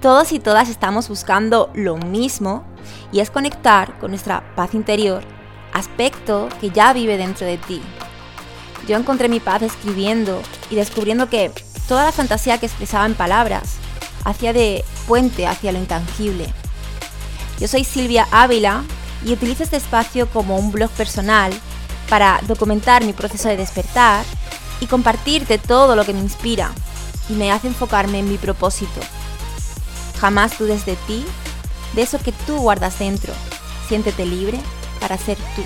Todos y todas estamos buscando lo mismo y es conectar con nuestra paz interior, aspecto que ya vive dentro de ti. Yo encontré mi paz escribiendo y descubriendo que toda la fantasía que expresaba en palabras hacía de puente hacia lo intangible. Yo soy Silvia Ávila y utilizo este espacio como un blog personal para documentar mi proceso de despertar y compartirte todo lo que me inspira y me hace enfocarme en mi propósito. Jamás dudes de ti, de eso que tú guardas dentro. Siéntete libre para ser tú.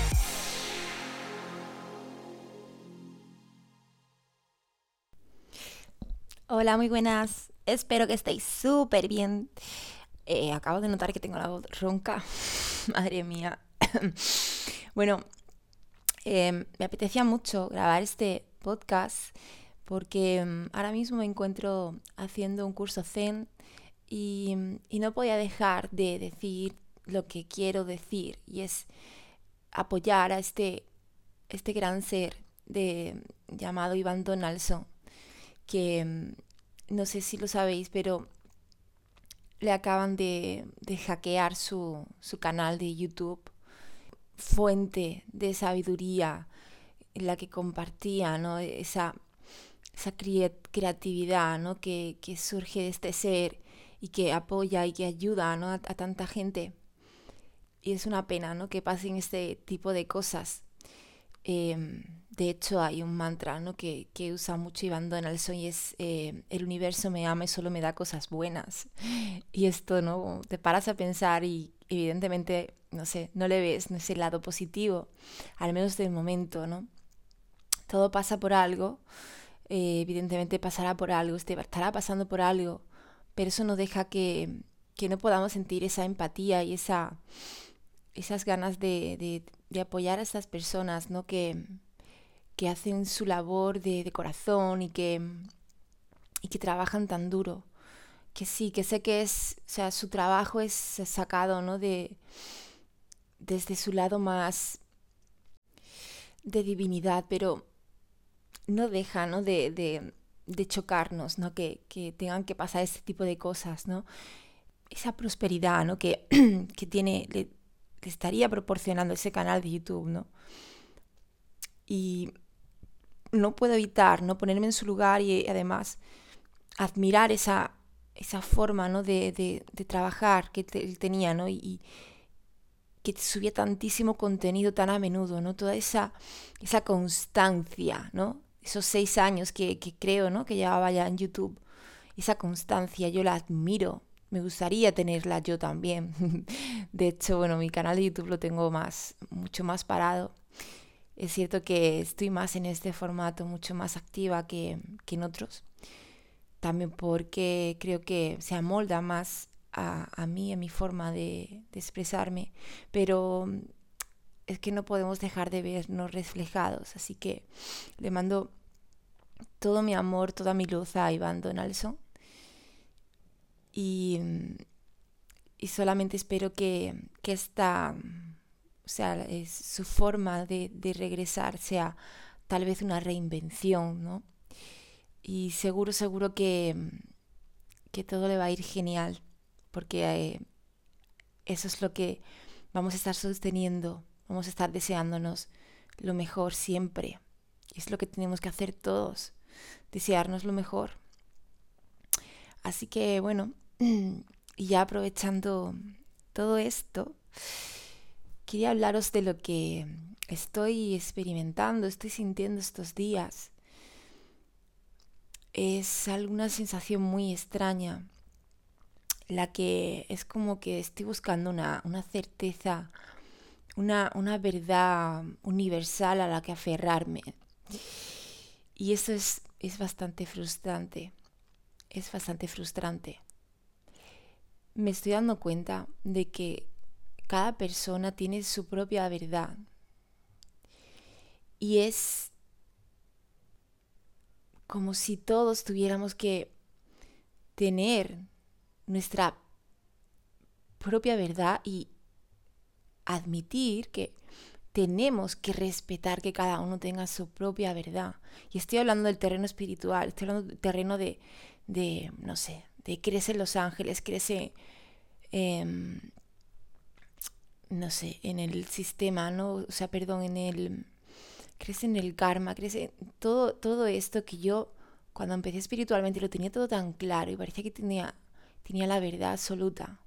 Hola, muy buenas. Espero que estéis súper bien. Eh, acabo de notar que tengo la voz ronca. Madre mía. bueno, eh, me apetecía mucho grabar este podcast porque mm, ahora mismo me encuentro haciendo un curso Zen y, no podía dejar de decir lo que quiero decir y es apoyar a este, este gran ser de, llamado Iván Donaldson, que mm, no sé si lo sabéis, pero le acaban de, hackear su, su, canal de YouTube, fuente de sabiduría en la que compartía ¿no? esa esa creatividad ¿no? que, surge de este ser y que apoya y que ayuda ¿no? a, tanta gente. Y es una pena ¿no? que pasen este tipo de cosas. Em, de hecho, hay un mantra ¿no? que, usa mucho Iván Donaldson y es eh, el universo me ama y solo me da cosas buenas. Y esto, ¿no? Te paras a pensar y evidentemente, no sé, no le ves no ese lado positivo, al menos de momento, ¿no? Todo pasa por algo eh, evidentemente pasará por algo, estará pasando por algo, pero eso no deja que, no podamos sentir esa empatía y esa, esas ganas de, apoyar a estas personas ¿no? que, que hacen su labor de, corazón y que, y que trabajan tan duro. Que sí, que sé que es, o sea, su trabajo es sacado ¿no? de, desde su lado más de divinidad, pero no deja ¿no? De, de, chocarnos, ¿no? Que, que, tengan que pasar este tipo de cosas, ¿no? Esa prosperidad ¿no? que, que tiene, le, estaría proporcionando ese canal de YouTube, ¿no? Y no puedo evitar no ponerme en su lugar y además admirar esa, esa forma ¿no? de, de, de trabajar que él tenía, ¿no? Y, que subía tantísimo contenido tan a menudo, ¿no? Toda esa, esa constancia, ¿no? Esos seis años que, creo ¿no? que llevaba ya en YouTube, esa constancia, yo la admiro. Me gustaría tenerla yo también. De hecho, bueno, mi canal de YouTube lo tengo más, mucho más parado. Es cierto que estoy más en este formato, mucho más activa que, en otros. También porque creo que se amolda más a, a mí, a mi forma de, de expresarme. Pero es que no podemos dejar de vernos reflejados. Así que le mando todo mi amor, toda mi luz a Iván Donaldson. Y, y solamente espero que, que esta, o sea, es su forma de, de, regresar sea tal vez una reinvención, ¿no? Y seguro, seguro que, que todo le va a ir genial, porque eh, eso es lo que vamos a estar sosteniendo Vamos a estar deseándonos lo mejor siempre. Es lo que tenemos que hacer todos, desearnos lo mejor. Así que bueno, y ya aprovechando todo esto, quería hablaros de lo que estoy experimentando, estoy sintiendo estos días. Es alguna sensación muy extraña, la que es como que estoy buscando una, una certeza una, verdad universal a la que aferrarme. Y eso es, es bastante frustrante. Es bastante frustrante. Me estoy dando cuenta de que cada persona tiene su propia verdad. Y es como si todos tuviéramos que tener nuestra propia verdad y, admitir que tenemos que respetar que cada uno tenga su propia verdad. Y estoy hablando del terreno espiritual, estoy hablando del terreno de, de, no sé, de crece en Los Ángeles, crece, em, no sé, en el sistema, ¿no? O sea, perdón, en el, crece en el karma, crece todo, todo esto que yo cuando empecé espiritualmente lo tenía todo tan claro y parecía que tenía, tenía la verdad absoluta.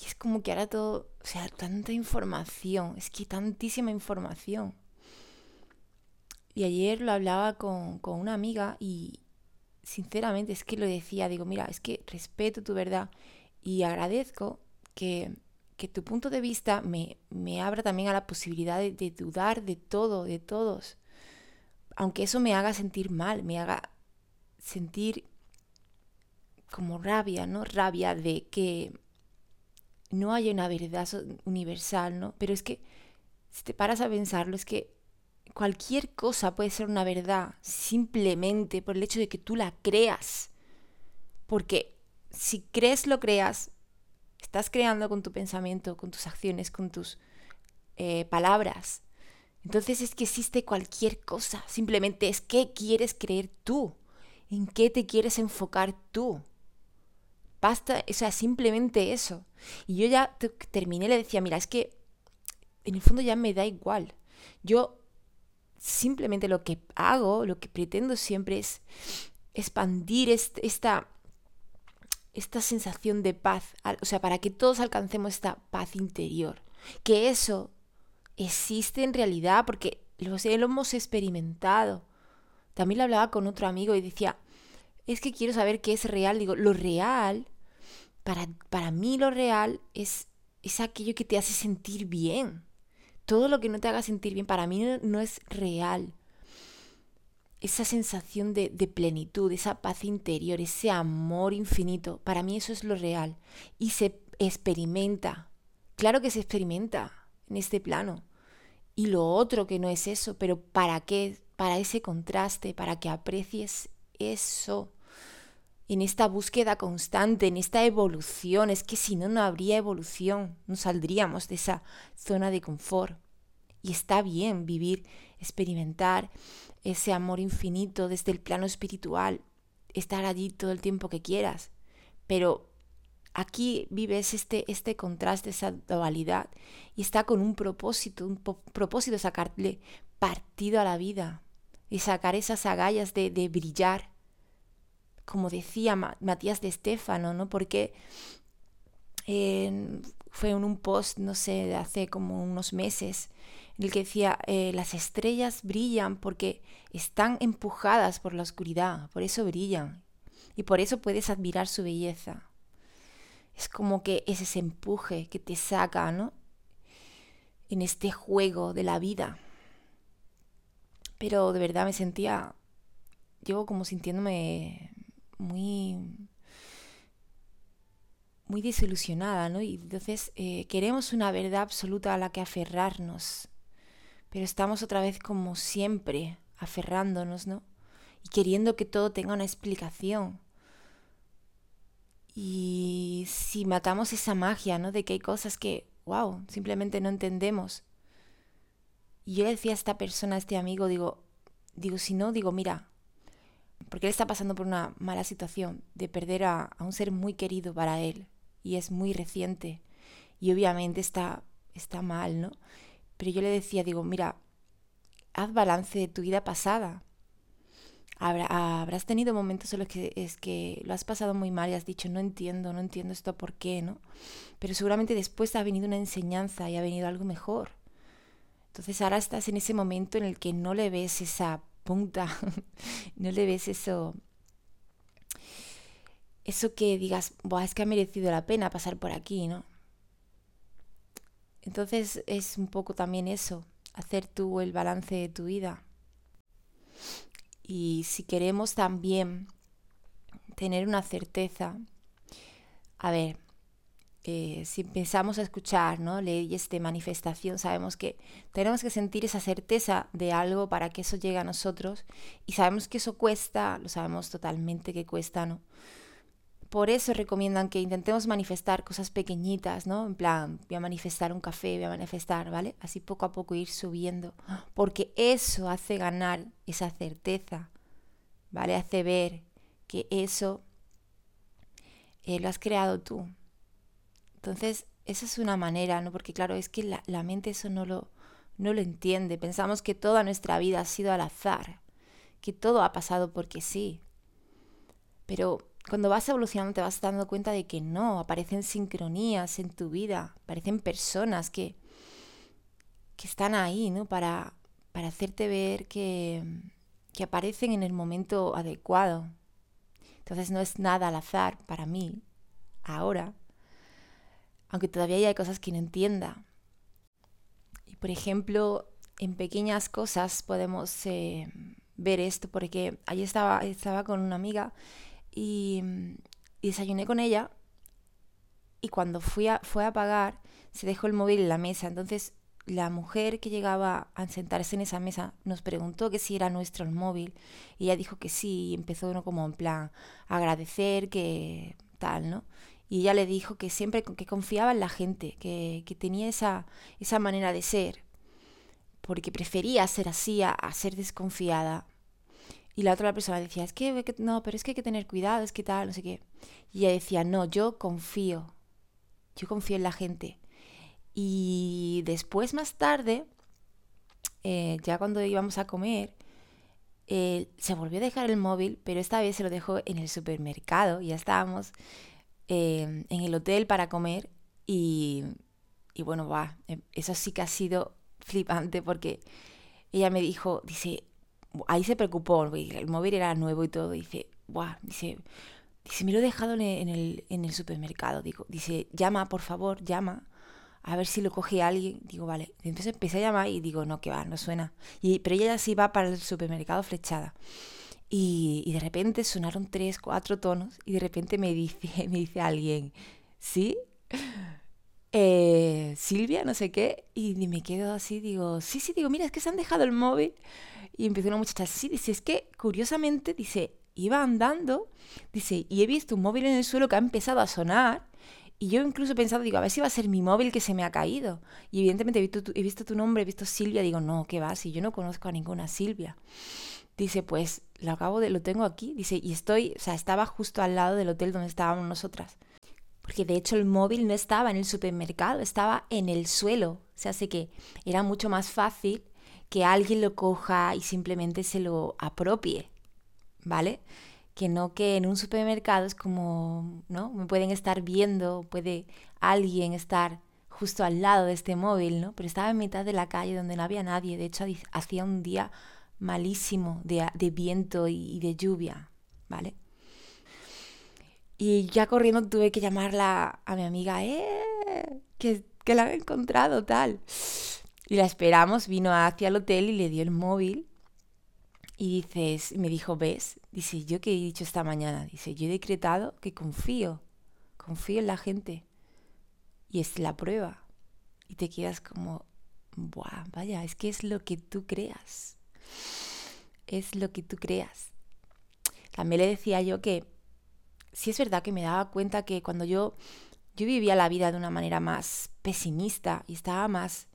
Y es como que ahora todo, o sea, tanta información, es que tantísima información. Y ayer lo hablaba con, con una amiga y sinceramente es que lo decía, digo, mira, es que respeto tu verdad y agradezco que, que tu punto de vista me, me, abra también a la posibilidad de, de dudar de todo, de todos. Aunque eso me haga sentir mal, me haga sentir como rabia, ¿no? Rabia de que no haya una verdad universal, ¿no? Pero es que si te paras a pensarlo, es que cualquier cosa puede ser una verdad simplemente por el hecho de que tú la creas. Porque si crees lo creas, estás creando con tu pensamiento, con tus acciones, con tus eh, palabras. Entonces es que existe cualquier cosa, simplemente es qué quieres creer tú, en qué te quieres enfocar tú. Basta, o sea, simplemente eso. Y yo ya terminé, le decía, mira, es que en el fondo ya me da igual. Yo simplemente lo que hago, lo que pretendo siempre es expandir esta, esta sensación de paz, o sea, para que todos alcancemos esta paz interior. Que eso existe en realidad porque lo, lo hemos experimentado. También lo hablaba con otro amigo y decía, es que quiero saber qué es real. Digo, lo real, para, para mí lo real es, es aquello que te hace sentir bien. Todo lo que no te haga sentir bien para mí no, es real. Esa sensación de, de, plenitud, esa paz interior, ese amor infinito, para mí eso es lo real. Y se experimenta. Claro que se experimenta en este plano. Y lo otro que no es eso, pero ¿para qué? Para ese contraste, para que aprecies eso en esta búsqueda constante, en esta evolución. Es que si no, no habría evolución, no saldríamos de esa zona de confort. Y está bien vivir, experimentar ese amor infinito desde el plano espiritual, estar allí todo el tiempo que quieras. Pero aquí vives este, este contraste, esa dualidad, y está con un propósito, un propósito sacarle partido a la vida, y sacar esas agallas de, de brillar como decía Matías de Estéfano, ¿no? Porque fue en un post, no sé, de hace como unos meses, en el que decía, eh, las estrellas brillan porque están empujadas por la oscuridad, por eso brillan. Y por eso puedes admirar su belleza. Es como que es ese empuje que te saca, ¿no? En este juego de la vida. Pero de verdad me sentía, yo como sintiéndome muy muy desilusionada, ¿no? Y entonces eh, queremos una verdad absoluta a la que aferrarnos, pero estamos otra vez como siempre aferrándonos, ¿no? Y queriendo que todo tenga una explicación. Y si matamos esa magia, ¿no? De que hay cosas que, wow, simplemente no entendemos. Y yo le decía a esta persona, a este amigo, digo, digo, si no, digo, mira, porque él está pasando por una mala situación de perder a, un ser muy querido para él y es muy reciente y obviamente está, está mal, ¿no? Pero yo le decía, digo, mira, haz balance de tu vida pasada. habrás tenido momentos en los que es que lo has pasado muy mal y has dicho, no entiendo, no entiendo esto por qué, ¿no? Pero seguramente después ha venido una enseñanza y ha venido algo mejor. Entonces ahora estás en ese momento en el que no le ves esa punta, no le ves eso, eso que digas, es que ha merecido la pena pasar por aquí, ¿no? Entonces es un poco también eso, hacer tú el balance de tu vida. Y si queremos también tener una certeza, a ver, eh, si empezamos a escuchar ¿no? leyes de manifestación, sabemos que tenemos que sentir esa certeza de algo para que eso llegue a nosotros y sabemos que eso cuesta, lo sabemos totalmente que cuesta, ¿no? Por eso recomiendan que intentemos manifestar cosas pequeñitas, ¿no? En plan, voy a manifestar un café, voy a manifestar, ¿vale? Así poco a poco ir subiendo, porque eso hace ganar esa certeza, ¿vale? Hace ver que eso eh, lo has creado tú. Entonces, esa es una manera, ¿no? Porque claro, es que la, la mente eso no lo, no lo entiende. Pensamos que toda nuestra vida ha sido al azar, que todo ha pasado porque sí. Pero cuando vas evolucionando te vas dando cuenta de que no, aparecen sincronías en tu vida, aparecen personas que, que están ahí, ¿no? Para, para hacerte ver que, que aparecen en el momento adecuado. Entonces no es nada al azar para mí, ahora, aunque todavía hay cosas que no entienda. Y por ejemplo, en pequeñas cosas podemos eh, ver esto, porque ayer estaba, estaba con una amiga y, desayuné con ella y cuando fui a, fue a pagar se dejó el móvil en la mesa. Entonces la mujer que llegaba a sentarse en esa mesa nos preguntó que si era nuestro el móvil y ella dijo que sí y empezó uno como en plan agradecer que tal, ¿no? Y ella le dijo que siempre que confiaba en la gente, que, que tenía esa, esa manera de ser, porque prefería ser así a, ser desconfiada y la otra persona decía, es que no, pero es que hay que tener cuidado, es que tal, no sé qué. Y ella decía, no, yo confío, yo confío en la gente. Y después, más tarde, eh, ya cuando íbamos a comer, eh, se volvió a dejar el móvil, pero esta vez se lo dejó en el supermercado. Ya estábamos eh, en el hotel para comer y, y bueno, va, eso sí que ha sido flipante porque ella me dijo, dice, ahí se preocupó, el móvil era nuevo y todo, dice, Buah, dice, dice, me lo he dejado en el, en el supermercado, digo, dice, llama, por favor, llama, a ver si lo coge alguien, digo, vale, entonces empecé a llamar y digo, no, que va, no suena, y, pero ella sí va para el supermercado flechada. Y, de repente sonaron tres, cuatro tonos y de repente me dice, me dice alguien, ¿sí? Eh, Silvia, no sé qué, y me quedo así, digo, sí, sí, digo, mira, es que se han dejado el móvil y empezó una muchacha así, dice, es que curiosamente, dice, iba andando, dice, y he visto un móvil en el suelo que ha empezado a sonar. Y yo incluso he pensado, digo, a ver si va a ser mi móvil que se me ha caído. Y evidentemente he visto tu, he visto tu nombre, he visto Silvia, digo, no, ¿qué va? Si yo no conozco a ninguna Silvia. Dice, pues lo acabo de, lo tengo aquí. Dice, y estoy, o sea, estaba justo al lado del hotel donde estábamos nosotras. Porque de hecho el móvil no estaba en el supermercado, estaba en el suelo. O sea, sé que era mucho más fácil que alguien lo coja y simplemente se lo apropie, ¿vale? Que no que en un supermercado es como, ¿no? Me pueden estar viendo, puede alguien estar justo al lado de este móvil, ¿no? Pero estaba en mitad de la calle donde no había nadie, de hecho hacía un día malísimo de, viento y de lluvia, ¿vale? Y ya corriendo tuve que llamarla a mi amiga, ¡eh! Que, que la he encontrado, tal. Y la esperamos, vino hacia el hotel y le dio el móvil. Y dices, me dijo, ¿ves? Dice, yo que he dicho esta mañana, dice, yo he decretado que confío, confío en la gente. Y es la prueba. Y te quedas como, Buah, vaya, es que es lo que tú creas. Es lo que tú creas. También le decía yo que sí es verdad que me daba cuenta que cuando yo, yo vivía la vida de una manera más pesimista y estaba más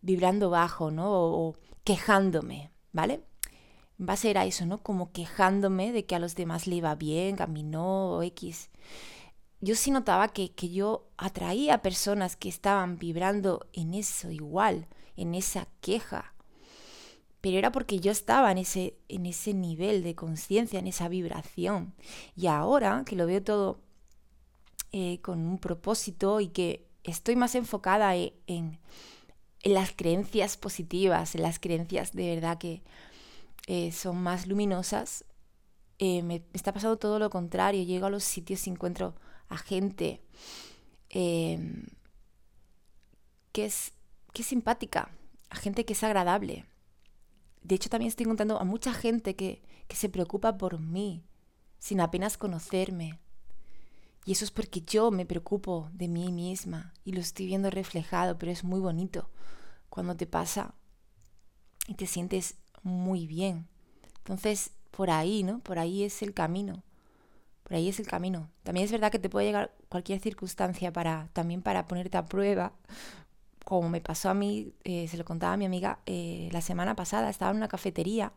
vibrando bajo, ¿no? O, quejándome, ¿vale? Va a ser a eso, ¿no? Como quejándome de que a los demás le iba bien, caminó o X. Yo sí notaba que, que yo atraía a personas que estaban vibrando en eso igual, en esa queja. Pero era porque yo estaba en ese, en ese nivel de conciencia, en esa vibración. Y ahora que lo veo todo eh, con un propósito y que estoy más enfocada e, en en las creencias positivas, en las creencias de verdad que eh, son más luminosas, eh, me, está pasando todo lo contrario. Llego a los sitios y encuentro a gente em, que, es, que es simpática, a gente que es agradable. De hecho, también estoy encontrando a mucha gente que, que se preocupa por mí, sin apenas conocerme. Y eso es porque yo me preocupo de mí misma y lo estoy viendo reflejado, pero es muy bonito cuando te pasa y te sientes muy bien. Entonces, por ahí, ¿no? Por ahí es el camino. Por ahí es el camino. También es verdad que te puede llegar cualquier circunstancia para también para ponerte a prueba. Como me pasó a mí, eh, se lo contaba a mi amiga eh, la semana pasada, estaba en una cafetería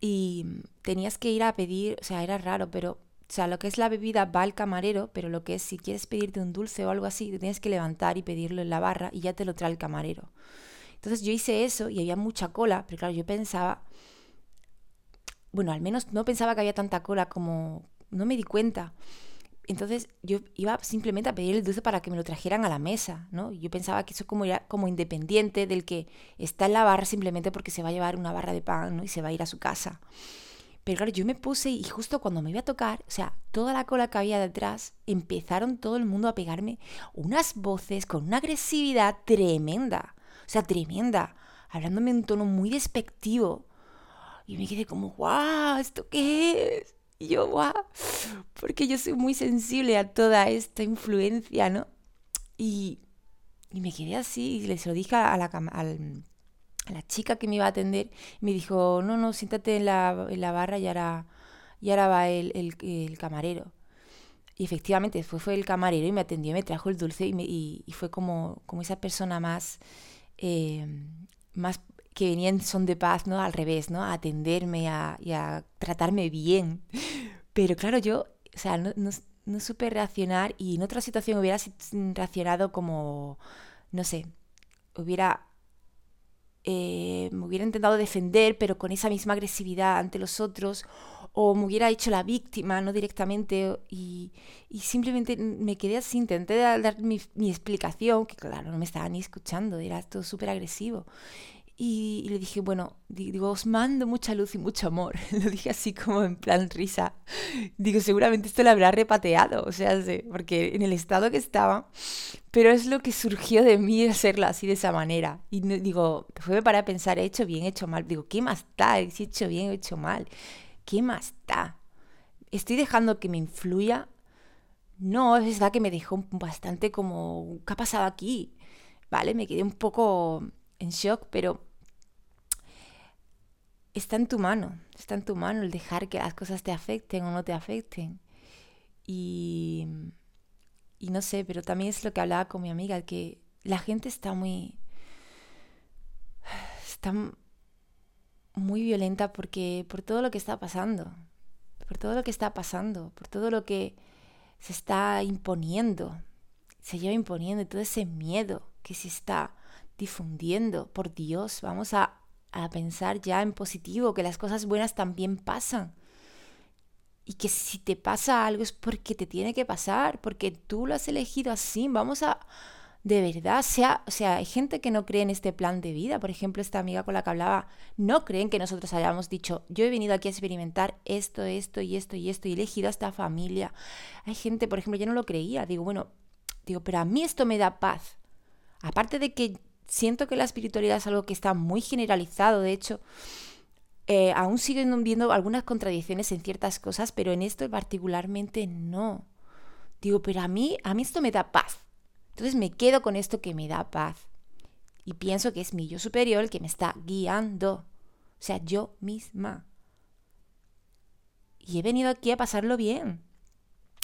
y tenías que ir a pedir, o sea, era raro, pero O sea, lo que es la bebida va al camarero, pero lo que es si quieres pedirte un dulce o algo así, te tienes que levantar y pedirlo en la barra y ya te lo trae el camarero. Entonces yo hice eso y había mucha cola, pero claro, yo pensaba, bueno, al menos no pensaba que había tanta cola como, no me di cuenta. Entonces yo iba simplemente a pedir el dulce para que me lo trajeran a la mesa, ¿no? Yo pensaba que eso como era como independiente del que está en la barra simplemente porque se va a llevar una barra de pan, ¿no? Y se va a ir a su casa. Pero claro, yo me puse y justo cuando me iba a tocar, o sea, toda la cola que había detrás, empezaron todo el mundo a pegarme unas voces con una agresividad tremenda. O sea, tremenda. Hablándome en un tono muy despectivo. Y me quedé como, guau, ¿esto qué es? Y yo, guau, porque yo soy muy sensible a toda esta influencia, ¿no? Y, y me quedé así y les lo dije a la, a la chica que me iba a atender. Me dijo, no, no, siéntate en la, en la barra y ahora, y ahora va el, el, camarero. Y efectivamente, después fue el camarero y me atendió, me trajo el dulce y, y fue como, como esa persona más, eh, más que venía en son de paz, ¿no? Al revés, ¿no? A atenderme a, y a tratarme bien. Pero claro, yo, o sea, no, no, no supe reaccionar y en otra situación hubiera reaccionado como, no sé, hubiera eh, me hubiera intentado defender, pero con esa misma agresividad ante los otros, o me hubiera hecho la víctima, no directamente, y, y simplemente me quedé así, intenté dar mi, mi, explicación, que claro, no me estaba ni escuchando, era todo súper agresivo. Y, le dije, bueno, digo, os mando mucha luz y mucho amor. Lo dije así como en plan risa. Digo, seguramente esto lo habrá repateado, o sea, porque en el estado que estaba, pero es lo que surgió de mí hacerlo así de esa manera. Y digo, fue para pensar, he hecho bien, he hecho mal. Digo, ¿qué más está? Si he hecho bien, he hecho mal. ¿Qué más está? ¿Estoy dejando que me influya? No, es verdad que me dejó bastante como, ¿qué ha pasado aquí? Vale, me quedé un poco en shock, pero está en tu mano, está en tu mano el dejar que las cosas te afecten o no te afecten. Y, y no sé, pero también es lo que hablaba con mi amiga, que la gente está muy... está muy violenta porque por todo lo que está pasando, por todo lo que está pasando, por todo lo que se está imponiendo, se lleva imponiendo todo ese miedo que se está difundiendo. Por Dios, vamos a a pensar ya en positivo, que las cosas buenas también pasan. Y que si te pasa algo es porque te tiene que pasar, porque tú lo has elegido así. Vamos a, de verdad, sea, o sea, hay gente que no cree en este plan de vida. Por ejemplo, esta amiga con la que hablaba, no creen que nosotros hayamos dicho, yo he venido aquí a experimentar esto, esto y esto y esto, y he elegido a esta familia. Hay gente, por ejemplo, yo no lo creía. Digo, bueno, digo, pero a mí esto me da paz. Aparte de que siento que la espiritualidad es algo que está muy generalizado, de hecho, eh, aún siguen viendo algunas contradicciones en ciertas cosas, pero en esto particularmente no. Digo, pero a mí, a mí esto me da paz. Entonces me quedo con esto que me da paz. Y pienso que es mi yo superior el que me está guiando. O sea, yo misma. Y he venido aquí a pasarlo bien.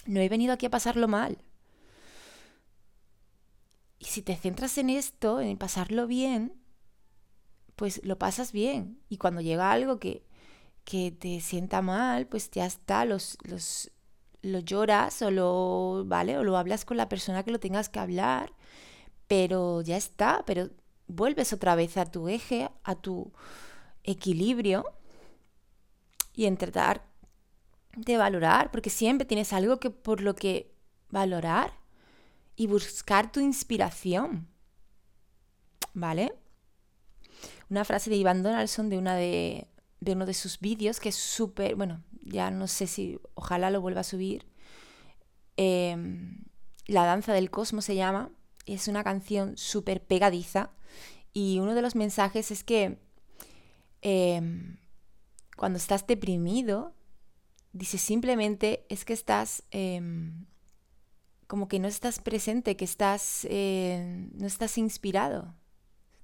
No he venido aquí a pasarlo mal. Y si te centras en esto, en pasarlo bien, pues lo pasas bien. Y cuando llega algo que, que te sienta mal, pues ya está, los, los, lo lloras o lo, ¿vale? O lo hablas con la persona que lo tengas que hablar, pero ya está, pero vuelves otra vez a tu eje, a tu equilibrio y en tratar de valorar, porque siempre tienes algo que por lo que valorar y buscar tu inspiración. ¿Vale? Una frase de Ivan Donaldson de, una de, de uno de sus vídeos que es súper, bueno, ya no sé si, ojalá lo vuelva a subir. Em, la danza del cosmos se llama. Es una canción súper pegadiza. Y uno de los mensajes es que eh, cuando estás deprimido, dice simplemente es que estás eh, como que no estás presente, que estás, eh, no estás inspirado.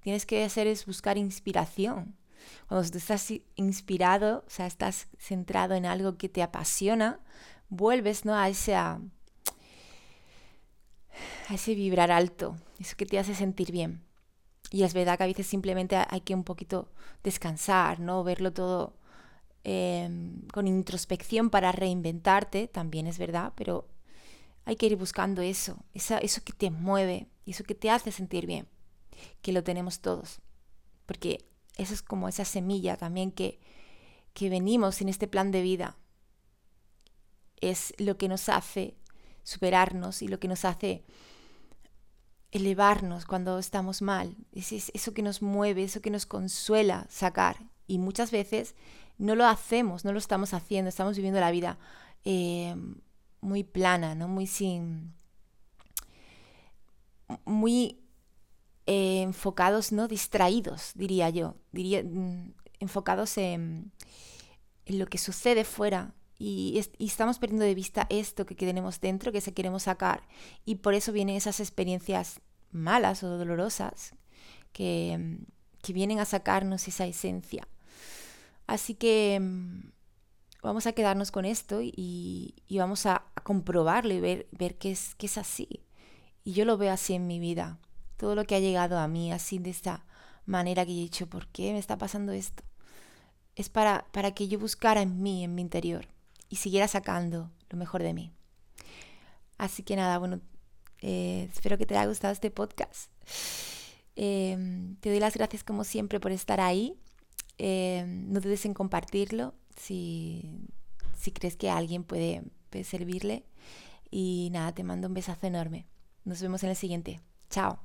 Tienes que hacer es buscar inspiración. Cuando estás inspirado, o sea, estás centrado en algo que te apasiona, vuelves ¿no? a, ese, a, ese vibrar alto, eso que te hace sentir bien. Y es verdad que a veces simplemente hay que un poquito descansar, ¿no? Verlo todo em, con introspección para reinventarte, también es verdad, pero hay que ir buscando eso, eso que te mueve, eso que te hace sentir bien, que lo tenemos todos, porque eso es como esa semilla también que, que venimos en este plan de vida, es lo que nos hace superarnos y lo que nos hace elevarnos cuando estamos mal, es eso que nos mueve, eso que nos consuela sacar. Y muchas veces no lo hacemos, no lo estamos haciendo, estamos viviendo la vida eh, muy plana, ¿no? Muy sin... muy eh, enfocados, ¿no? Distraídos, diría yo. Diría, mm, enfocados en, lo que sucede fuera. Y, y, estamos perdiendo de vista esto que tenemos dentro, que se queremos sacar. Y por eso vienen esas experiencias malas o dolorosas que, que vienen a sacarnos esa esencia. Así que mm, vamos a quedarnos con esto y, vamos a, comprobarlo y ver, ver que, es, que es así. Y yo lo veo así en mi vida. Todo lo que ha llegado a mí así de esta manera que he dicho, ¿por qué me está pasando esto? Es para, para que yo buscara en mí, en mi interior, y siguiera sacando lo mejor de mí. Así que nada, bueno, eh, espero que te haya gustado este podcast. Em, te doy las gracias como siempre por estar ahí. Em, no dudes en compartirlo si, si crees que alguien puede, puede servirle. Y nada, te mando un besazo enorme. Nos vemos en el siguiente. Chao.